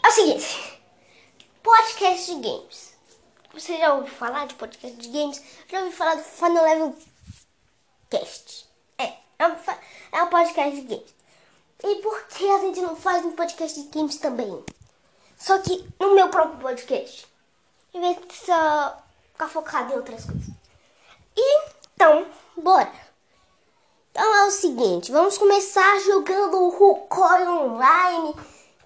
É o seguinte, podcast de games. Você já ouviu falar de podcast de games? Já ouviu falar do Final Level Cast? É, é é um podcast de games. E por que a gente não faz um podcast de games também? Só que no meu próprio podcast. Em vez de só ficar focado em outras coisas. Então, bora. Então é o seguinte, vamos começar jogando o Rukoi Online,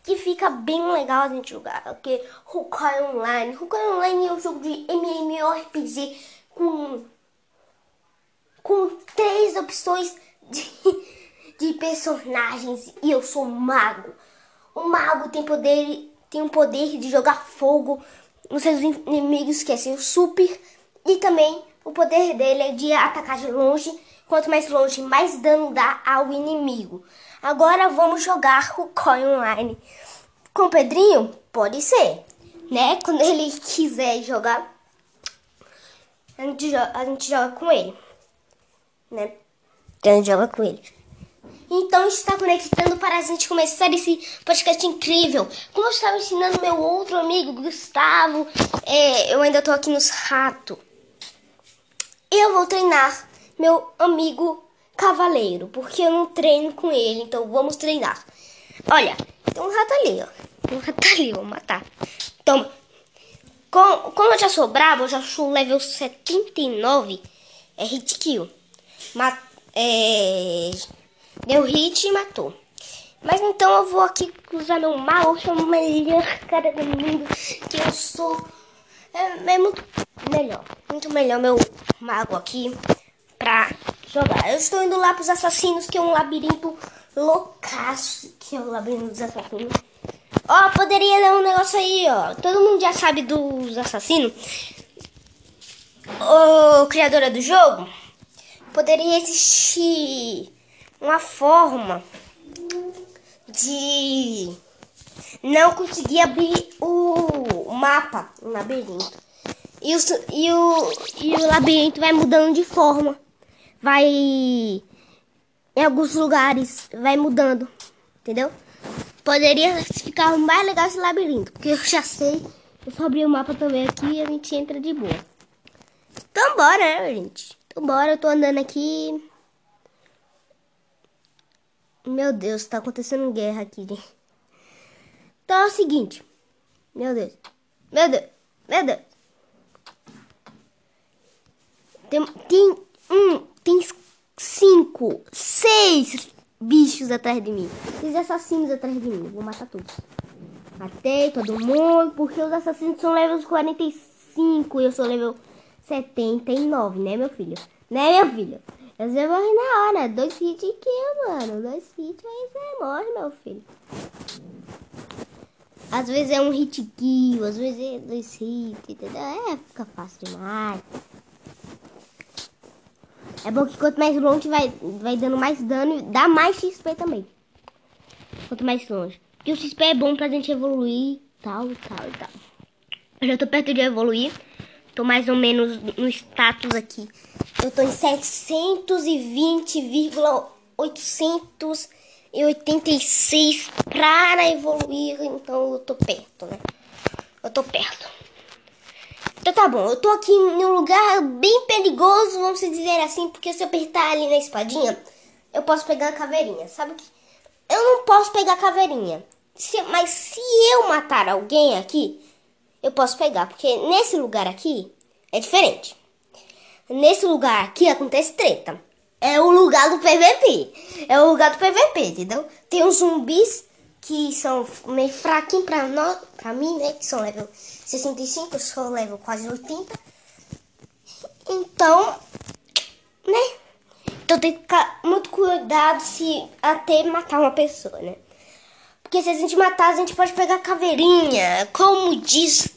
que fica bem legal a gente jogar, porque Rukoi Online, Rukoi Online é um jogo de MMORPG com com três opções de, de personagens e eu sou mago. O mago tem poder tem o poder de jogar fogo nos seus inimigos, que é seu super, e também o poder dele é de atacar de longe. Quanto mais longe, mais dano dá ao inimigo. Agora vamos jogar o Coin Online. Com o Pedrinho? Pode ser. Né? Quando ele quiser jogar, a gente joga, a gente joga com ele. Né? A gente joga com ele. Então está conectando para a gente começar esse podcast incrível. Como eu estava ensinando meu outro amigo, Gustavo, é, eu ainda estou aqui nos ratos eu vou treinar meu amigo cavaleiro, porque eu não treino com ele, então vamos treinar. Olha, tem um rato ali, ó. Um rato ali, vou matar. Toma. Com, como eu já sou brabo, eu já sou level 79, é hit kill. Mat, é, deu hit e matou. Mas então eu vou aqui usar meu mal, que é o melhor cara do mundo, que eu sou. É, é muito melhor, muito melhor meu mago aqui pra jogar. Eu estou indo lá pros assassinos, que é um labirinto loucaço, que é o labirinto dos assassinos. Ó, oh, poderia dar um negócio aí, ó. Todo mundo já sabe dos assassinos. O criadora do jogo poderia existir uma forma de não conseguir abrir o mapa, o labirinto. E o, e, o, e o labirinto vai mudando de forma. Vai. Em alguns lugares vai mudando. Entendeu? Poderia ficar mais legal esse labirinto. Porque eu já sei. Eu só abri o mapa também aqui e a gente entra de boa. Então bora, né, gente? Então bora, eu tô andando aqui. Meu Deus, tá acontecendo guerra aqui, gente. Então é o seguinte. Meu Deus. Meu Deus. Meu Deus. Tem, tem um, tem cinco, seis bichos atrás de mim. Seis assassinos atrás de mim. Vou matar todos. Matei todo mundo, porque os assassinos são level 45 e eu sou level 79, né, meu filho? Né, meu filho? Eu já morri na hora. Dois hits kill, mano. Dois hits aí você morre, meu filho. Às vezes é um hit kill, às vezes é dois hits, entendeu? É, fica fácil demais. É bom que quanto mais longe vai, vai dando mais dano e dá mais XP também. Quanto mais longe. Porque o XP é bom pra gente evoluir tal e tal e tal. Eu já tô perto de evoluir. Tô mais ou menos no status aqui. Eu tô em 720,886 para evoluir. Então eu tô perto, né? Eu tô perto. Então tá bom, eu tô aqui em um lugar bem perigoso, vamos dizer assim, porque se eu apertar ali na espadinha, eu posso pegar a caveirinha, sabe que eu não posso pegar a caveirinha. Se, mas se eu matar alguém aqui, eu posso pegar, porque nesse lugar aqui é diferente. Nesse lugar aqui acontece treta. É o lugar do PVP. É o lugar do PVP, entendeu? Tem uns zumbis que são meio fraquinhos pra, nós, pra mim, né? Que são level 65, eu sou level quase 80. Então, né? Então tem que ficar muito cuidado se até matar uma pessoa, né? Porque se a gente matar, a gente pode pegar caveirinha, como diz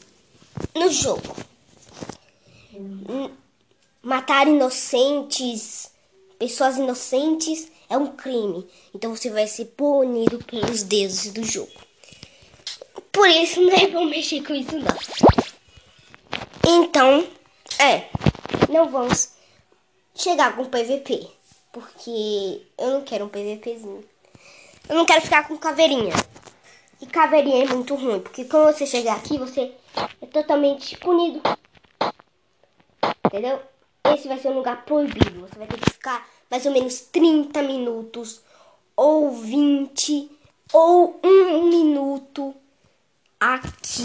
no jogo. Matar inocentes, pessoas inocentes é um crime. Então você vai ser punido pelos deuses do jogo. Por isso não é bom mexer com isso não. Então, é, não vamos chegar com PVP. Porque eu não quero um PVPzinho. Eu não quero ficar com caveirinha. E caveirinha é muito ruim. Porque quando você chegar aqui, você é totalmente punido. Entendeu? Esse vai ser um lugar proibido. Você vai ter que ficar mais ou menos 30 minutos. Ou 20. Ou um minuto aqui.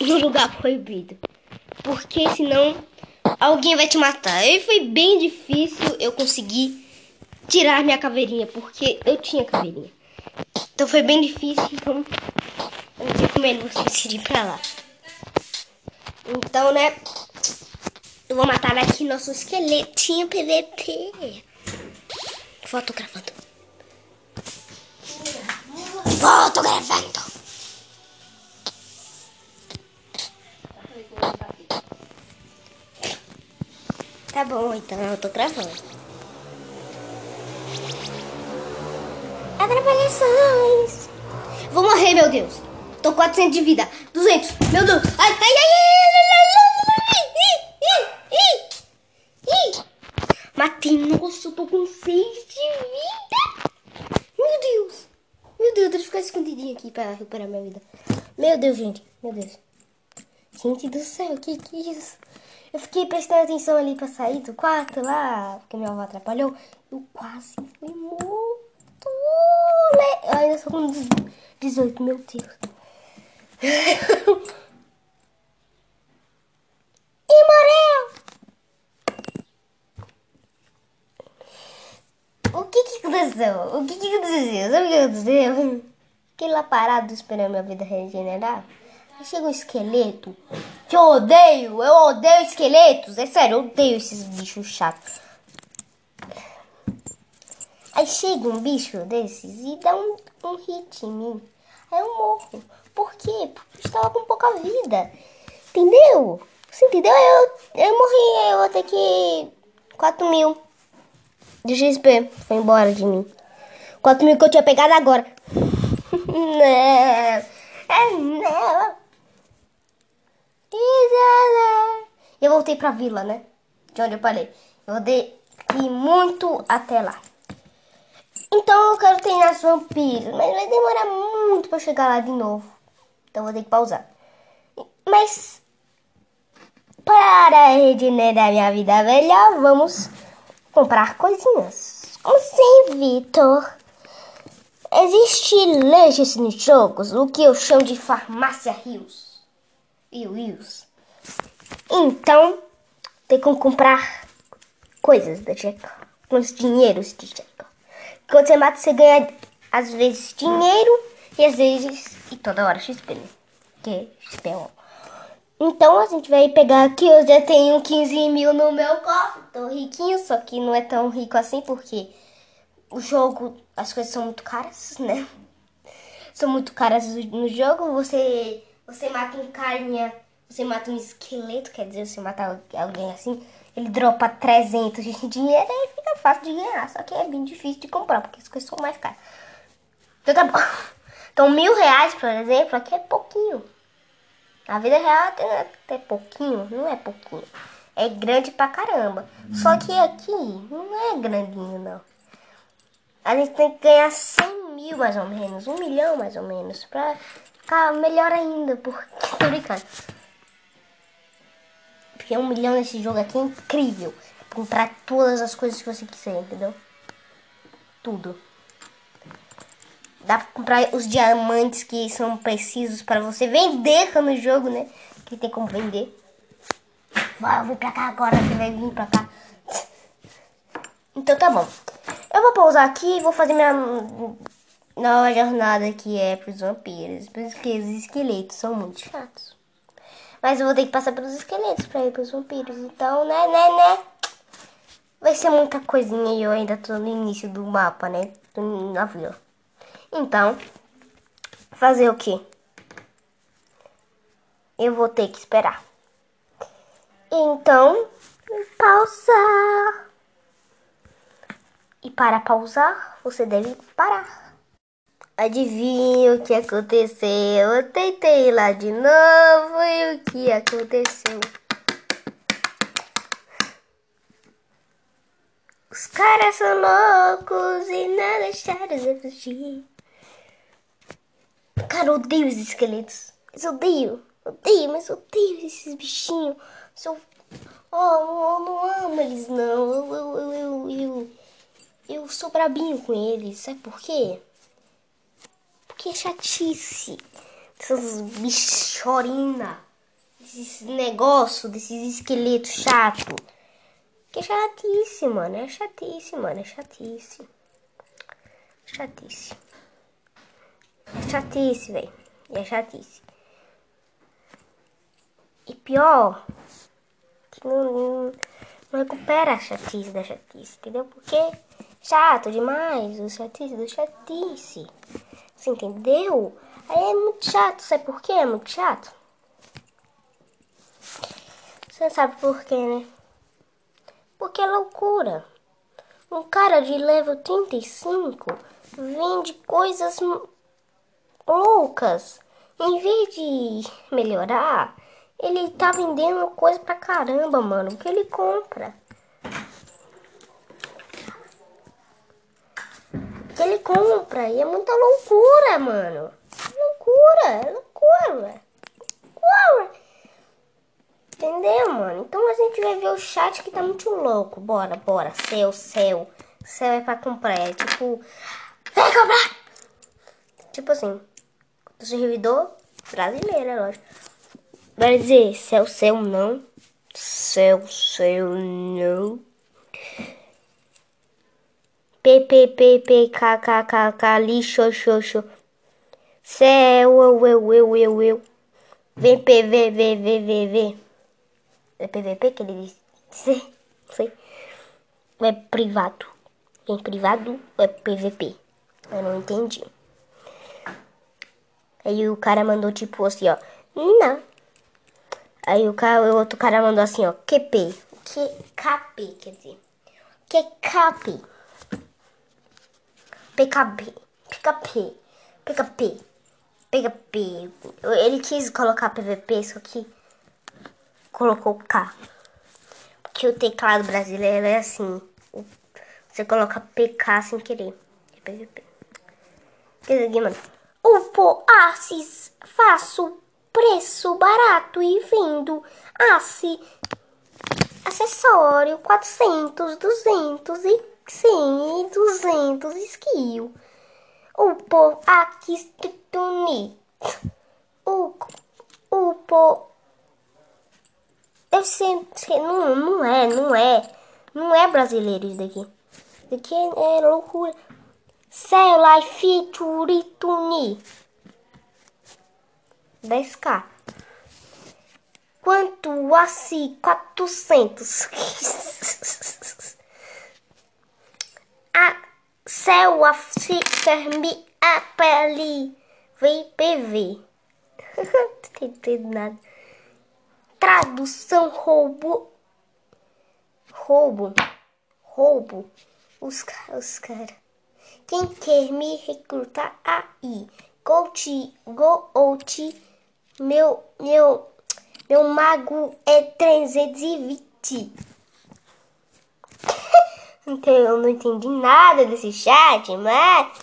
No lugar proibido. Porque senão alguém vai te matar. E foi bem difícil eu conseguir tirar minha caveirinha, porque eu tinha caveirinha. Então foi bem difícil, então eu não recomendo vocês irem pra lá. Então, né, eu vou matar aqui nosso esqueletinho PVP. Fotografando. Fotografando. Tá bom, então eu tô gravando. Atrapalhações. Vou morrer, meu Deus. Tô 400 de vida. 200. Meu Deus. Ai, ai, ai, ai. Matei. Nossa, eu tô com 6 de vida. Meu Deus. Meu Deus, deixa eu ficar escondidinho aqui pra recuperar minha vida. Meu Deus, gente. Meu Deus. Gente do céu, que que é isso? Eu fiquei prestando atenção ali pra sair do quarto lá, porque minha avó atrapalhou. Eu quase fui morto. Eu ainda sou com 18, meu Deus. e morreu! O que que aconteceu? O que que aconteceu? Sabe o que aconteceu? Fiquei lá parado esperando minha vida regenerar. Aí chega um esqueleto que eu odeio. Eu odeio esqueletos. É sério, eu odeio esses bichos chatos. Aí chega um bicho desses e dá um, um hit em mim. Aí eu morro. Por quê? Porque eu estava com pouca vida. Entendeu? Você entendeu? Eu, eu morri. Eu vou ter que... 4 mil de XP. Foi embora de mim. 4 mil que eu tinha pegado agora. não. É, não. E eu voltei pra vila, né? De onde eu parei. Eu dei ir muito até lá. Então eu quero treinar os vampiros, mas vai demorar muito pra chegar lá de novo. Então eu vou ter que pausar. Mas para regenerar minha vida velha, vamos comprar coisinhas. Como assim, Vitor? Existe leis nos jogos, o que eu chamo de farmácia Rios e Wills. Então, tem como comprar coisas da Jekyll. Uns dinheiros de Jekyll. Quando você mata, você ganha às vezes dinheiro e às vezes. e toda hora XP, né? Que XP é Então a gente vai pegar aqui. Eu já tenho 15 mil no meu cofre. Tô riquinho, só que não é tão rico assim porque o jogo, as coisas são muito caras, né? São muito caras no jogo. Você você mata um carinha, você mata um esqueleto, quer dizer, você mata alguém assim, ele dropa 300 de dinheiro e fica fácil de ganhar. Só que é bem difícil de comprar, porque as coisas são mais caras. Então tá bom. Então mil reais, por exemplo, aqui é pouquinho. Na vida real até, até pouquinho, não é pouquinho. É grande pra caramba. Só que aqui não é grandinho, não. A gente tem que ganhar 100 mil mais ou menos, um milhão mais ou menos, pra ficar melhor ainda, porque tô brincando. Porque um milhão nesse jogo aqui é incrível. Comprar todas as coisas que você quiser, entendeu? Tudo. Dá pra comprar os diamantes que são precisos para você vender no jogo, né? Que tem como vender. Vai, vir pra cá agora, você vai vir pra cá. Então tá bom. Eu vou pausar aqui e vou fazer minha nova jornada que é pros vampiros. Porque os esqueletos são muito chatos. Mas eu vou ter que passar pelos esqueletos pra ir pros vampiros. Então, né, né, né. Vai ser muita coisinha e eu ainda tô no início do mapa, né? Do navio. Então, fazer o quê? Eu vou ter que esperar. Então, pausar. E para pausar, você deve parar. Adivinha o que aconteceu? Eu tentei lá de novo e o que aconteceu? Os caras são loucos e não deixaram de fugir. Cara, eu odeio os esqueletos. Eu odeio. Odeio, mas odeio esses bichinhos. Sou... Oh, eu não amo eles, não. Eu, eu, eu, eu, eu, sou brabinho com eles. Sabe por quê? Porque é chatice. Essas bichorina. Esses negócios, desses esqueletos chato. Que é chatice, mano. É chatice, mano. É chatice. Chatice. Chatice, velho. É chatice. E pior, que não, não, não, recupera a chatice da chatice, entendeu? Porque chato demais, o chatice do chatice. Você entendeu? Aí é muito chato, sabe por quê? É muito chato. Você sabe por quê, né? Porque é loucura. Um cara de level 35 vende coisas loucas. Em vez de melhorar, ele tá vendendo coisa pra caramba, mano. O que ele compra? O que ele compra? E é muita loucura, mano. Loucura, é loucura. Loucura. Entendeu, mano? Então a gente vai ver o chat que tá muito louco. Bora, bora. Céu, céu. Céu é pra comprar. É tipo. Vem comprar! Tipo assim. Do servidor brasileiro, é lógico. Vai dizer céu, não. Céu, céu, não. P, P, P, P, K, K, K, K, lixo, xo, Céu, eu, eu, eu, eu, eu. Vem, P, V, V, V, V. É PVP que ele disse? Não sei. É privado. Em privado é PVP. Eu não entendi. Aí o cara mandou tipo assim, ó. Não. Aí o, cara, o outro cara mandou assim, ó. QP. Que KP, quer dizer. Que KP. PKP. PKP. PKP. PKP. Ele quis colocar PVP, só que colocou K. Porque o teclado brasileiro é assim. Você coloca PK sem querer. É PVP. Quer dizer, mano. Upo, Assis, faço preço barato e vendo. Assi, acessório 400, 200 e 100 e 200 skill. Upo, aqui, tuni. Upo, Deve ser, não, não é, não é. Não é brasileiro isso daqui. Isso daqui é, é loucura. Céu Life Turituni. 10k. Quanto assim? 400. a céu a fermi a pele. Vem PV. não entendo nada. Tradução roubo. Roubo. Roubo. Os, os caras. Quem quer me recrutar aí? Gold, Gold, meu, meu, meu mago é 320. então eu não entendi nada desse chat, mas.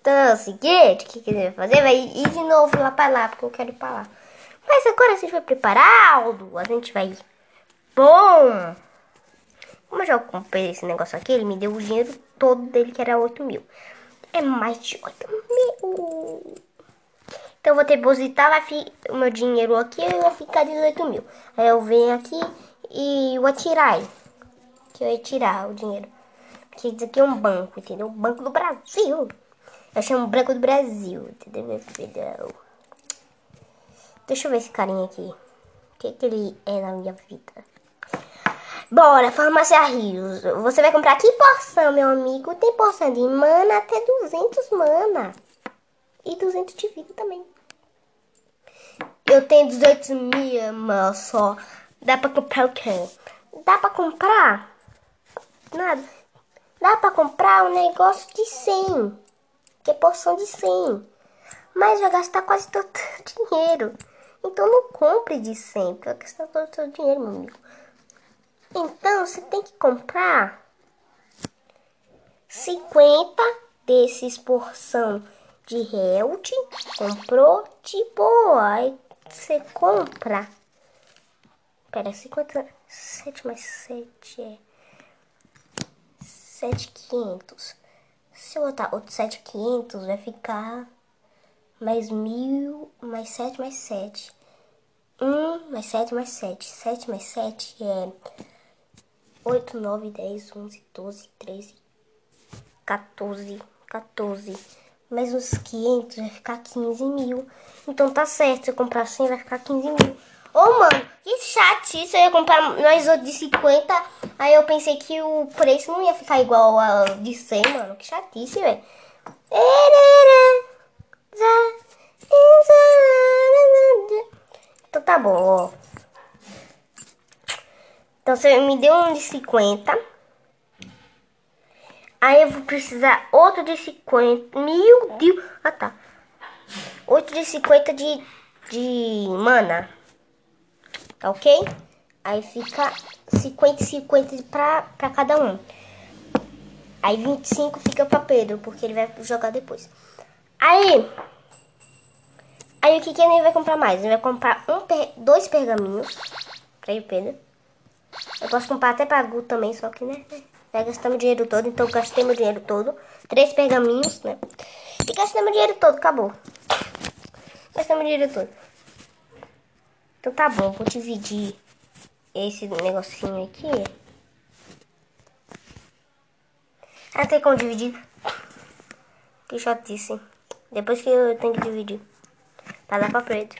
Então é o seguinte, o que quiser fazer? Vai ir de novo lá pra lá, porque eu quero ir pra lá. Mas agora a gente vai preparado. A gente vai. Bom! Como eu já comprei esse negócio aqui, ele me deu o dinheiro todo dele, que era 8 mil. É mais de 8 mil. Então eu vou depositar vai o meu dinheiro aqui e vai ficar 18 mil. Aí eu venho aqui e vou tirar. Que eu ia tirar o dinheiro. Porque isso aqui é um banco, entendeu? O Banco do Brasil. Eu chamo Banco do Brasil, entendeu, meu filho? Deixa eu ver esse carinha aqui. O que, que ele é na minha vida? Bora, farmácia Rios. Você vai comprar que porção, meu amigo? Tem porção de mana até 200 mana. E 200 de vida também. Eu tenho 200 mil, mas só. Dá pra comprar o quê? Dá pra comprar? Nada. Dá pra comprar um negócio de 100. Que é porção de 100. Mas vai gastar quase todo o dinheiro. Então não compre de sempre, é questão todo o seu dinheiro, meu amigo. Então você tem que comprar 50 desses porção de Health. Comprou, tipo, aí você compra. Pera, 50. 7 mais 7 é. 7,500. Se eu botar outro 7,500, vai ficar mais mil, mais 7 mais 7. 1 mais 7 mais 7. 7 mais 7 é 8, 9, 10, 11, 12, 13, 14, 14. Mais uns 500 vai ficar 15 mil. Então tá certo, se eu comprar 100 vai ficar 15 mil. Ô, oh, mano, que chatice. Eu ia comprar nós outros de 50. Aí eu pensei que o preço não ia ficar igual ao de 100, mano. Que chatice, velho. Então tá bom, ó. Então você me deu um de 50. Aí eu vou precisar outro de 50. Meu Deus. Ah, tá. Outro de 50 de, de mana. Tá ok? Aí fica 50 e 50 pra, pra cada um. Aí 25 fica pra Pedro, porque ele vai jogar depois. Aí... Aí o que que ele vai comprar mais? Ele vai comprar um, dois pergaminhos pra ele, Pedro. Eu posso comprar até pra Gu também, só que, né? Vai gastar meu dinheiro todo, então gastei meu dinheiro todo. Três pergaminhos, né? E gastei meu dinheiro todo, acabou. Gastei meu dinheiro todo. Então tá bom, vou dividir esse negocinho aqui. Ah, tem como dividir? Que chatice. Depois que eu tenho que dividir. Pra dar pra preto.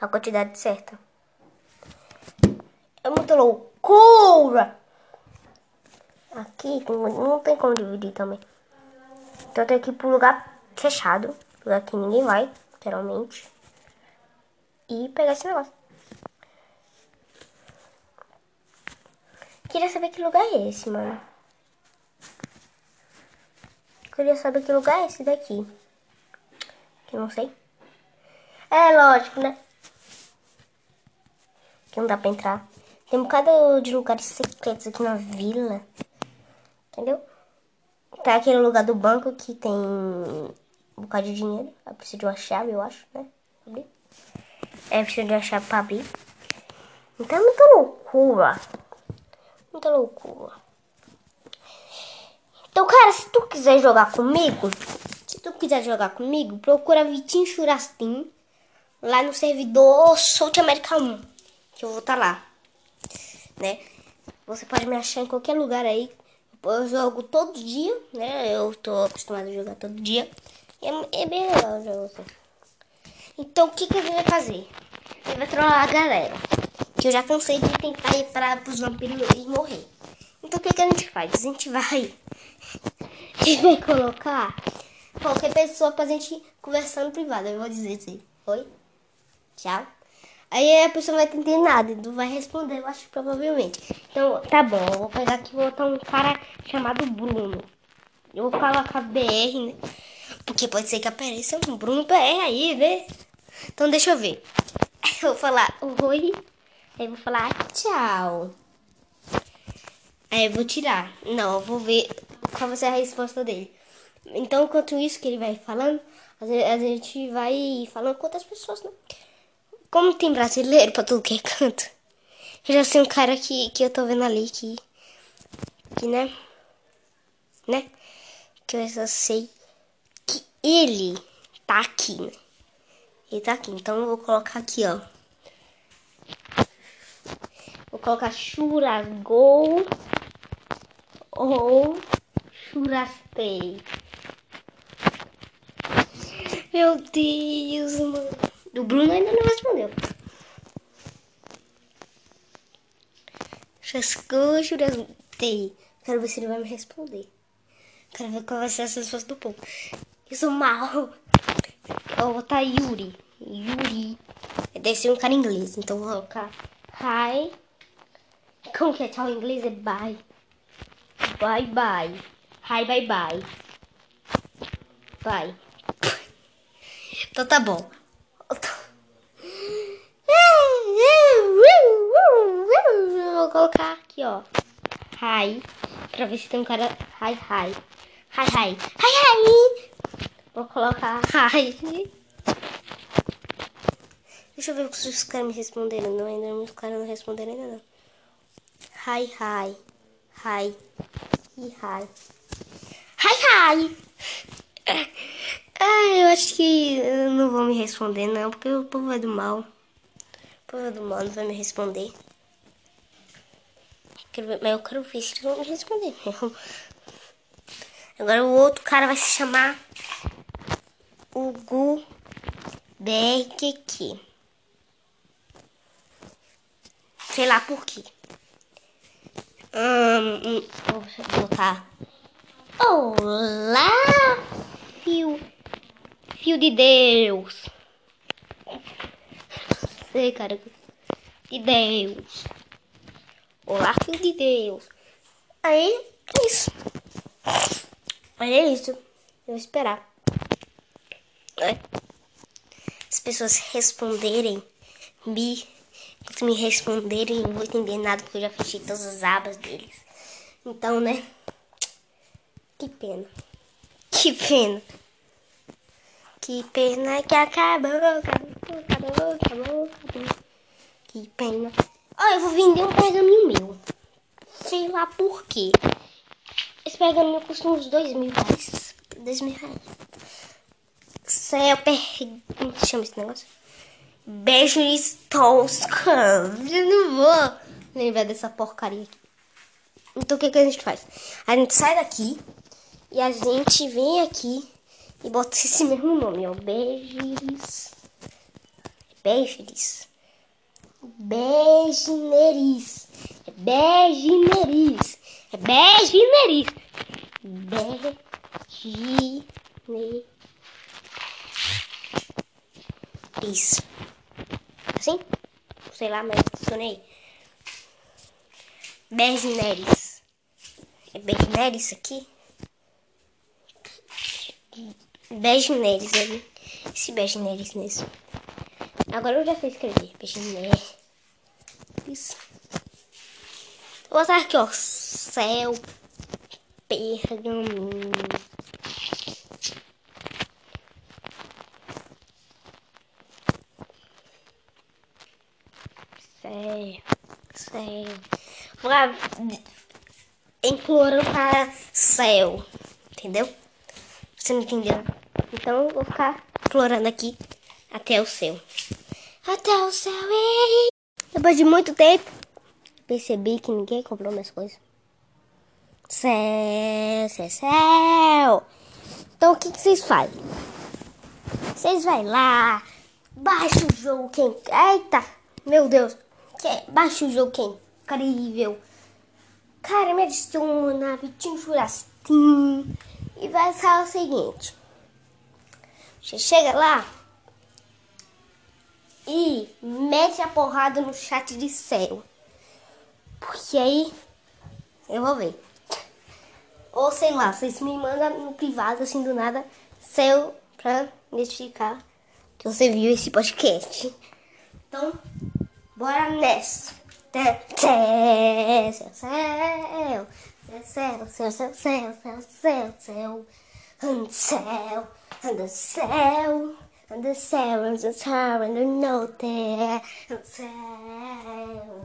A quantidade certa. É muita loucura. Aqui não tem como dividir também. Então tenho que ir pro lugar fechado. Lugar que ninguém vai, literalmente e pegar esse negócio. Queria saber que lugar é esse, mano. Queria saber que lugar é esse daqui. Que não sei. É lógico, né? Que não dá pra entrar. Tem um bocado de lugares secretos aqui na vila. Entendeu? Tá aquele lugar do banco que tem um bocado de dinheiro. Eu preciso de uma chave, eu acho, né? É preciso de achar pra abrir. Então é muita loucura. Muita loucura. Então, cara, se tu quiser jogar comigo, se tu quiser jogar comigo, procura Vitinho Churastim lá no servidor South America 1, que eu vou estar tá lá, né? Você pode me achar em qualquer lugar aí. Eu jogo todo dia, né? Eu tô acostumado a jogar todo dia. É, é bem legal jogar assim. Então, o que, que ele vai fazer? Ele vai trollar a galera. Que eu já cansei de tentar ir para os vampiros e morrer. Então, o que, que a gente faz? A gente vai... Ele vai colocar qualquer pessoa pra gente conversar no privado. Eu vou dizer assim, oi, tchau. Aí a pessoa vai entender nada, não vai responder, eu acho, provavelmente. Então, tá bom, eu vou pegar aqui e botar um cara chamado Bruno. Eu vou colocar BR, né? Porque pode ser que apareça um Bruno BR aí, né? Então deixa eu ver. Eu vou falar oi. Aí eu vou falar tchau. Aí eu vou tirar. Não, eu vou ver qual vai ser a resposta dele. Então, enquanto isso que ele vai falando, a gente vai falando com outras pessoas, né? Como tem brasileiro pra tudo que é canto. Eu já sei um cara que, que eu tô vendo ali que. Que, né? Né? Que eu já sei que ele tá aqui, né? Ele tá aqui. Então eu vou colocar aqui, ó. Vou colocar churrasgou ou churrastei. Meu Deus, mano. Do Bruno ainda não respondeu. Churrascou, churrastei. Quero ver se ele vai me responder. Quero ver qual vai ser as respostas do povo. Eu sou mal. Eu vou botar Yuri. Yuri. Deve ser um cara inglês, então vou colocar hi. Como que é tchau em inglês? É bye. Bye bye. Hi, bye bye. Bye. Então tá bom. Vou colocar aqui, ó. Hi. Pra ver se tem um cara. Hi, hi. Hi, hi. Hi, hi. Vou colocar hi. Deixa eu ver se os caras me responderam. Não, ainda os caras não responderam ainda não. Hi, hi. Hi. E hi. Hi, hi. Ah, eu acho que não vão me responder não, porque o povo é do mal. O povo é do mal não vai me responder. Mas eu quero ver se eles vão me responder. Agora o outro cara vai se chamar Hugo BRQQ. Sei lá por quê. Hum, vou botar. Olá, fio, fio de Deus. Sei, cara. De Deus. Olá, filho de Deus. Aí, é isso. Aí é isso. Eu vou esperar. É. As pessoas responderem, me, me responderem, eu não vou entender nada porque eu já fechei todas as abas deles. Então, né? Que pena. Que pena. Que pena que acabou, acabou, acabou, acabou. Que pena. Ó, eu vou vender um pergaminho meu. Sei lá por quê. Esse pergaminho custa uns dois mil reais. Dois mil reais. Céu, per... Como chama esse negócio? Beijo Tosca. Eu não vou lembrar dessa porcaria aqui. Então o que, que a gente faz? A gente sai daqui e a gente vem aqui e bota esse mesmo nome, ó. Beijos. Beijos. Beijineriz. É beijineriz. É beijineriz. Beijineriz. Assim? Sei lá, mas funcionei. Beijineriz. É beijineriz aqui? Beijo neles ali. Esse beijo neles mesmo. Agora eu já sei escrever. Beijo neles. Isso. Vou botar aqui, ó. Céu. Pergaminho. Céu. Céu. Vou implorando para céu. Entendeu? Você não entendeu? Então eu vou ficar explorando aqui até o céu. Até o céu. Ei! Depois de muito tempo, percebi que ninguém comprou minhas coisas. Céu, céu, céu. Então o que, vocês fazem? Vocês vai lá, baixa o jogo que é... Eita, meu Deus. Que... Baixa o jogo que é incrível. Cara, me adiciona, Vitinho Jurastim. E vai ser o seguinte. Você chega lá e mete a porrada no chat de céu. Porque aí eu vou ver. Ou sei lá, vocês me mandam no privado assim do nada céu pra identificar que você viu esse podcast. Então, bora nessa. Céu, céu, céu. Céu, céu, céu, céu, céu, céu, céu, céu, céu, and the céu, and the céu, the note, and céu,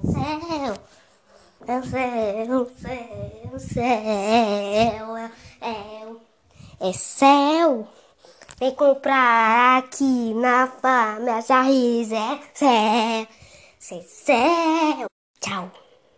céu, é céu, céu, céu, é, é céu. Vem comprar aqui na farmácia Rizé, céu, céu, céu. Tchau.